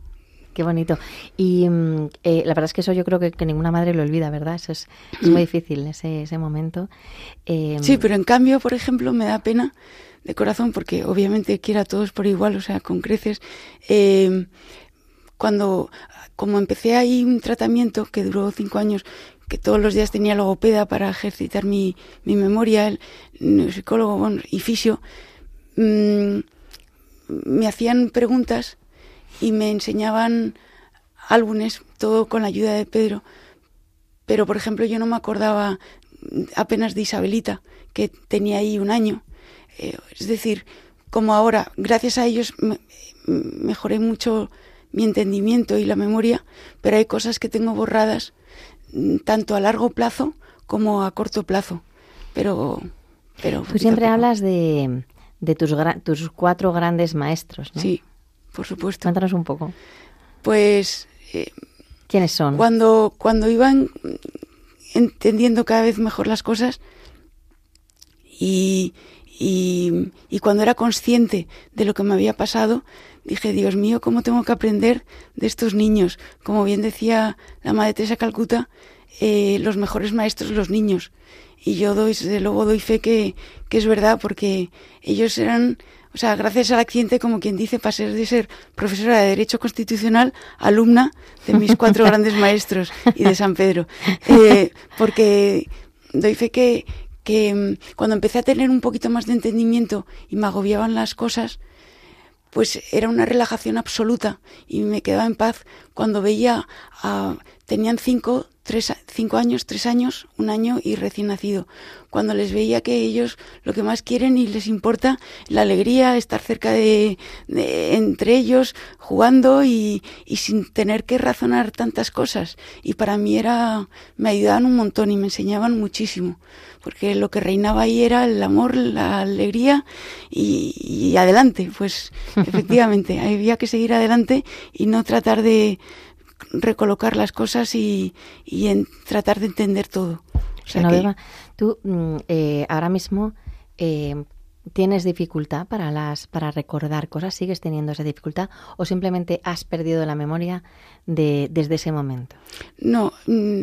Qué bonito. Y mm, eh, la verdad es que eso yo creo que, ninguna madre lo olvida, ¿verdad? Eso es, muy mm. difícil, ese, ese momento. Em, sí, pero en cambio, por ejemplo, me da pena de corazón porque obviamente quiero a todos por igual, o sea, con creces. Em, cuando, como empecé ahí un tratamiento que duró cinco años, que todos los días tenía logopeda para ejercitar mi, mi memoria, el psicólogo y fisio, mm, me hacían preguntas y me enseñaban álbumes, todo con la ayuda de Pedro. Pero, por ejemplo, yo no me acordaba apenas de Isabelita, que tenía ahí un año. Eh, es decir, como ahora, gracias a ellos mejoré mucho mi entendimiento y la memoria, pero hay cosas que tengo borradas Mm, tanto a largo plazo como a corto plazo. Pero, pero tú siempre hablas de, de tus, tus cuatro grandes maestros, ¿no? Sí, por supuesto. Cuéntanos un poco. Pues. Eh, ¿Quiénes son? Cuando, cuando iban entendiendo cada vez mejor las cosas y, y, y, cuando era consciente de lo que me había pasado, dije, Dios mío, ¿cómo tengo que aprender de estos niños? Como bien decía la Madre Teresa Calcuta, eh, los mejores maestros los niños. Y yo doy, desde luego doy fe que, que es verdad, porque ellos eran, o sea, gracias al accidente, como quien dice, pasé de ser profesora de Derecho Constitucional, alumna de mis cuatro grandes maestros y de San Pedro. Eh, porque doy fe que, que mm, cuando empecé a tener un poquito más de entendimiento y me agobiaban las cosas, pues era una relajación absoluta y me quedaba en paz cuando veía a, tenían cinco, tres, cinco años, tres años, un año y recién nacido. Cuando les veía que ellos lo que más quieren y les importa la alegría, estar cerca de, entre ellos, jugando y, y, sin tener que razonar tantas cosas. Y para mí era, me ayudaban un montón y me enseñaban muchísimo porque lo que reinaba ahí era el amor, la alegría y, adelante, pues efectivamente, había que seguir adelante y no tratar de recolocar las cosas y, en, tratar de entender todo. O tú mm, eh, ahora mismo eh, tienes dificultad para las para recordar cosas, sigues teniendo esa dificultad o simplemente has perdido la memoria de, desde ese momento. No, mm,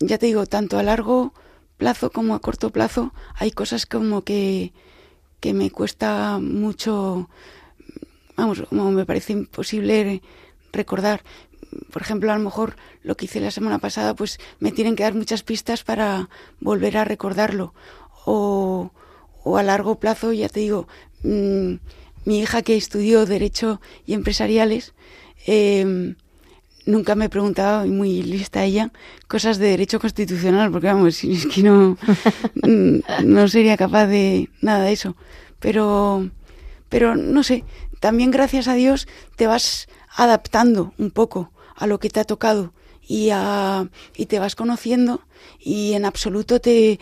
ya te digo, tanto a largo plazo como a corto plazo hay cosas como que, que me cuesta mucho, vamos, como me parece imposible recordar. Por ejemplo, a lo mejor lo que hice la semana pasada, pues me tienen que dar muchas pistas para volver a recordarlo. O, a largo plazo, ya te digo, mm, mi hija que estudió Derecho y Empresariales, eh, nunca me he preguntado, y muy lista ella, cosas de derecho constitucional, porque vamos, es que no, mm, no sería capaz de nada de eso. Pero, pero no sé, también gracias a Dios te vas adaptando un poco a lo que te ha tocado y, a, y te vas conociendo y en absoluto te...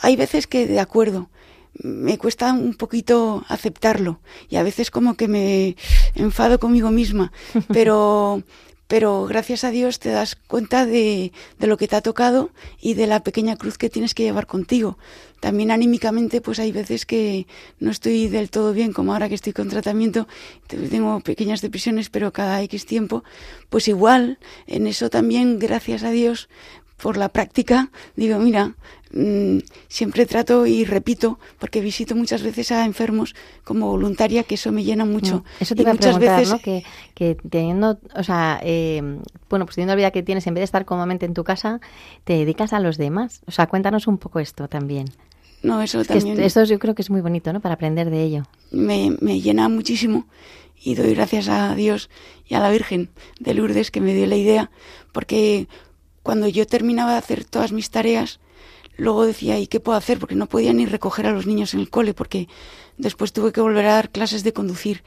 Hay veces que de acuerdo, me cuesta un poquito aceptarlo y a veces como que me enfado conmigo misma, pero pero gracias a Dios te das cuenta de, de, lo que te ha tocado y de la pequeña cruz que tienes que llevar contigo. También anímicamente, pues hay veces que no estoy del todo bien, como ahora que estoy con tratamiento, tengo pequeñas depresiones, pero cada X tiempo, pues igual, en eso también, gracias a Dios, por la práctica, digo, mira, mm, siempre trato y repito, porque visito muchas veces a enfermos como voluntaria, que eso me llena mucho. Eso te iba a preguntar, ¿no? Que, que, teniendo, o sea, eh, bueno, pues teniendo la vida que tienes, en vez de estar cómodamente en tu casa, te dedicas a los demás. O sea, cuéntanos un poco esto también. No, eso también. Esto, yo creo que es muy bonito, ¿no? Para aprender de ello. Me, me llena muchísimo y doy gracias a Dios y a la Virgen de Lourdes que me dio la idea, porque cuando yo terminaba de hacer todas mis tareas, luego decía, ¿y qué puedo hacer? Porque no podía ni recoger a los niños en el cole, porque después tuve que volver a dar clases de conducir.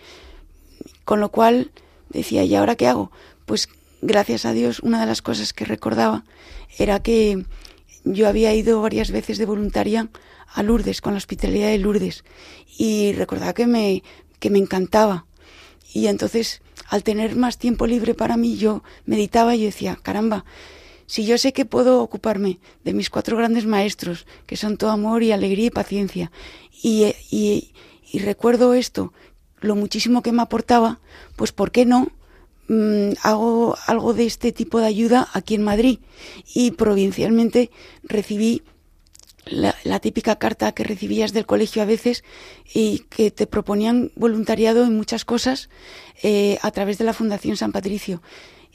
Con lo cual decía, ¿y ahora qué hago? Pues gracias a Dios, una de las cosas que recordaba era que yo había ido varias veces de voluntaria a Lourdes, con la hospitalidad de Lourdes, y recordaba que me, que me encantaba. Y entonces, al tener más tiempo libre para mí, yo meditaba y decía, caramba, si yo sé que puedo ocuparme de mis cuatro grandes maestros, que son todo amor y alegría y paciencia, y, y, y recuerdo esto, lo muchísimo que me aportaba, pues ¿por qué no? Mm, hago algo de este tipo de ayuda aquí en Madrid y provincialmente recibí la, típica carta que recibías del colegio a veces y que te proponían voluntariado en muchas cosas eh, a través de la Fundación San Patricio.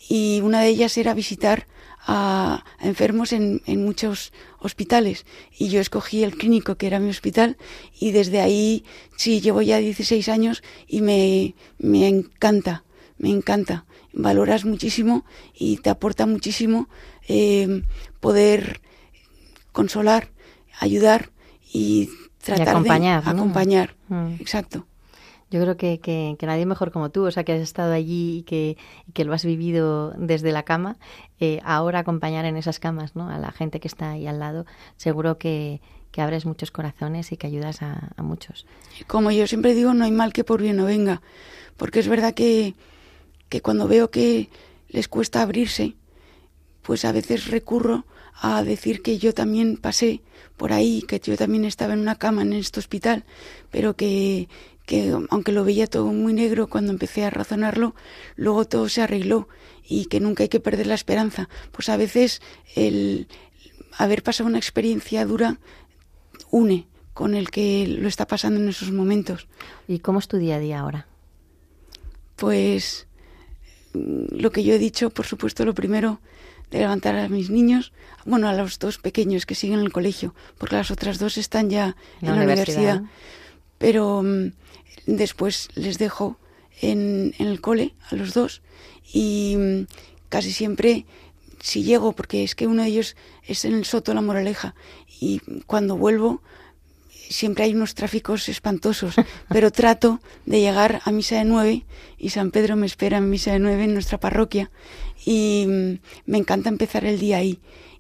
Y una de ellas era visitar a, enfermos en, en, muchos hospitales. Y yo escogí el clínico, que era mi hospital, y desde ahí, sí, llevo ya 16 años y me, me encanta me encanta. Valoras muchísimo y te aporta muchísimo eh, poder consolar, ayudar y tratar acompañar, de acompañar. Mm. Exacto. Yo creo que, que, nadie mejor como tú, o sea, que has estado allí y que, lo has vivido desde la cama, eh, ahora acompañar en esas camas ¿no? a la gente que está ahí al lado, seguro que, que abres muchos corazones y que ayudas a, a muchos. Como yo siempre digo, no hay mal que por bien no venga, porque es verdad que, que cuando veo que les cuesta abrirse, pues a veces recurro a decir que yo también pasé por ahí, que yo también estaba en una cama en este hospital, pero que, que aunque lo veía todo muy negro cuando empecé a razonarlo, luego todo se arregló y que nunca hay que perder la esperanza. Pues a veces el haber pasado una experiencia dura une con el que lo está pasando en esos momentos. ¿Y cómo es tu día a día ahora? Pues lo que yo he dicho, por supuesto, lo primero de levantar a mis niños, bueno, a los dos pequeños que siguen en el colegio, porque las otras dos están ya en la, universidad. Pero después les dejo en, en, el cole a los dos y mm, casi siempre si llego, porque es que uno de ellos es en el Soto La Moraleja y cuando vuelvo siempre hay unos tráficos espantosos, pero trato de llegar a misa de nueve y San Pedro me espera en misa de nueve en nuestra parroquia y mm, me encanta empezar el día ahí.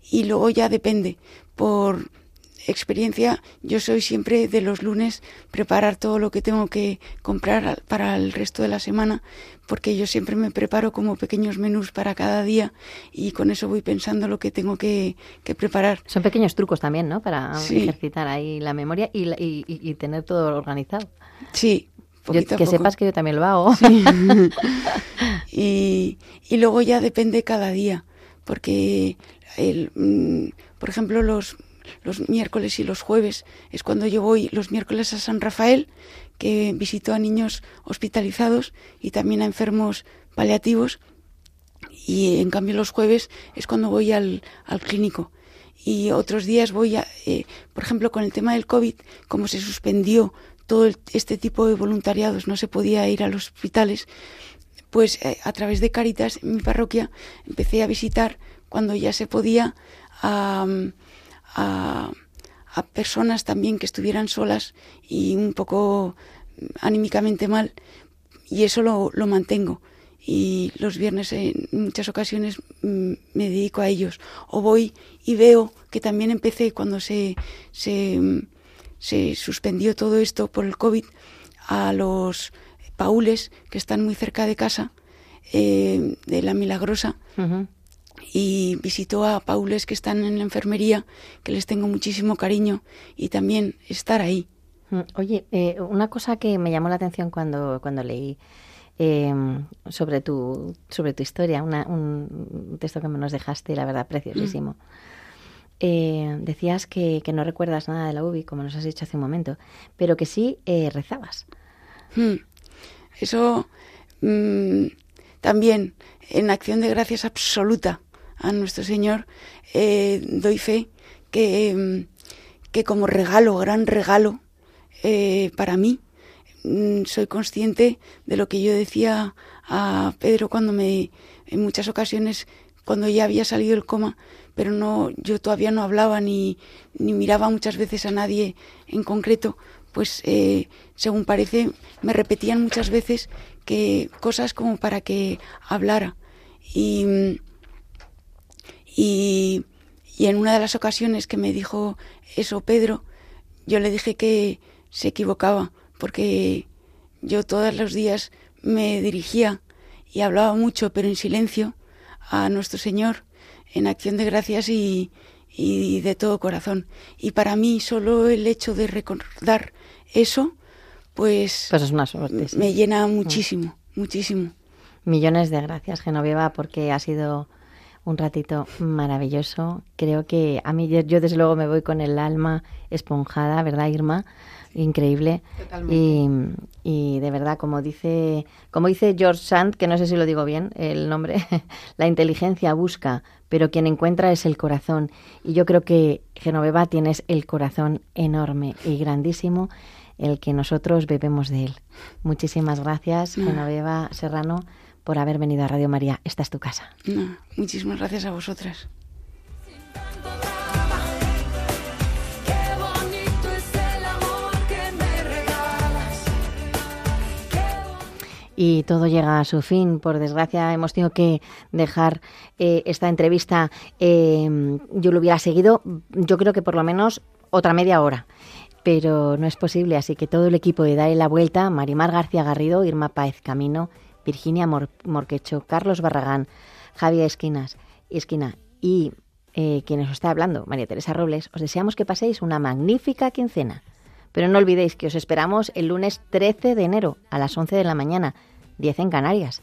Y luego ya depende, por experiencia, yo soy siempre de los lunes preparar todo lo que tengo que comprar para el resto de la semana, porque yo siempre me preparo como pequeños menús para cada día y con eso voy pensando lo que tengo que, preparar. Son pequeños trucos también, ¿no? Para ejercitar ahí la memoria y, y, tener todo organizado. Sí. que sepas que yo también lo hago. y, y luego ya depende cada día, porque el, mm, por ejemplo los los miércoles y los jueves es cuando yo voy los miércoles a San Rafael, que visito a niños hospitalizados y también a enfermos paliativos. Y en cambio los jueves es cuando voy al, al clínico. Y otros días voy a, eh, por ejemplo, con el tema del COVID, como se suspendió todo este tipo de voluntariados, no se podía ir a los hospitales, pues eh, a través de Caritas, en mi parroquia, empecé a visitar cuando ya se podía a, personas también que estuvieran solas y un poco anímicamente mal. Y eso lo, lo mantengo. Y los viernes en muchas ocasiones mm, me dedico a ellos. O voy y veo que también empecé cuando se, se, se suspendió todo esto por el COVID a los paules que están muy cerca de casa eh, de la Milagrosa y visito a paules que están en la enfermería, que les tengo muchísimo cariño y también estar ahí. Mm, oye, eh, una cosa que me llamó la atención cuando, cuando leí em, sobre, tu, sobre tu historia, un texto que me nos dejaste, la verdad, preciosísimo. Mm. Eh, decías que, que, no recuerdas nada de la UBI, como nos has dicho hace un momento, pero que sí eh, rezabas. Mm. Eso también en acción de gracias absoluta a nuestro Señor, eh, doy fe que, mm, que, como regalo, gran regalo eh, para mí, mm, soy consciente de lo que yo decía a Pedro cuando me, en muchas ocasiones, cuando ya había salido el coma, pero no, yo todavía no hablaba ni, ni miraba muchas veces a nadie en concreto, pues eh, según parece me repetían muchas veces que cosas como para que hablara. Y mm, y, en una de las ocasiones que me dijo eso Pedro, yo le dije que se equivocaba, porque yo todos los días me dirigía y hablaba mucho, pero en silencio, a nuestro Señor en acción de gracias y, y de todo corazón. Y para mí solo el hecho de recordar eso, pues, pues es una suerte, me llena muchísimo, muchísimo. Millones de gracias, Genoveva, porque ha sido un ratito maravilloso. Creo que a mí yo, desde luego me voy con el alma esponjada, ¿verdad, Irma? Increíble. Y, y, de verdad, como dice, como dice George Sand, que no sé si lo digo bien el nombre, la inteligencia busca, pero quien encuentra es el corazón. Y yo creo que Genoveva tienes el corazón enorme y grandísimo, el que nosotros bebemos de él. Muchísimas gracias, Genoveva Serrano por haber venido a Radio María. Esta es tu casa. muchísimas gracias a vosotras. y todo llega a su fin. Por desgracia, hemos tenido que dejar eh, esta entrevista. Eh, yo lo hubiera seguido, yo creo que por lo menos otra media hora. Pero no es posible, así que todo el equipo de Dale la Vuelta, Marimar García Garrido, Irma Páez Camino, Virginia Morquecho, Carlos Barragán, Javier Esquinas, Esquina y eh, quienes os está hablando, María Teresa Robles, os deseamos que paséis una magnífica quincena. Pero no olvidéis que os esperamos el lunes 13 de enero a las 11 de la mañana, 10 en Canarias.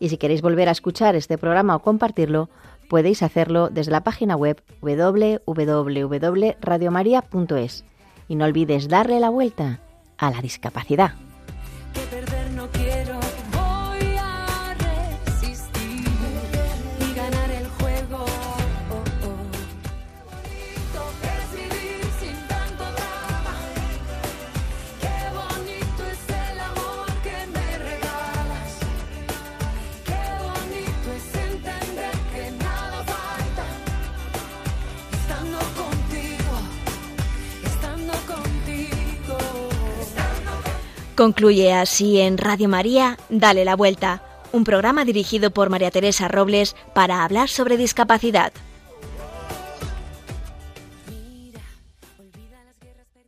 Y si queréis volver a escuchar este programa o compartirlo, podéis hacerlo desde la página web www.radiomaria.es. Y no olvides darle la vuelta a la discapacidad. Concluye así en Radio María, Dale la Vuelta, un programa dirigido por María Teresa Robles para hablar sobre discapacidad.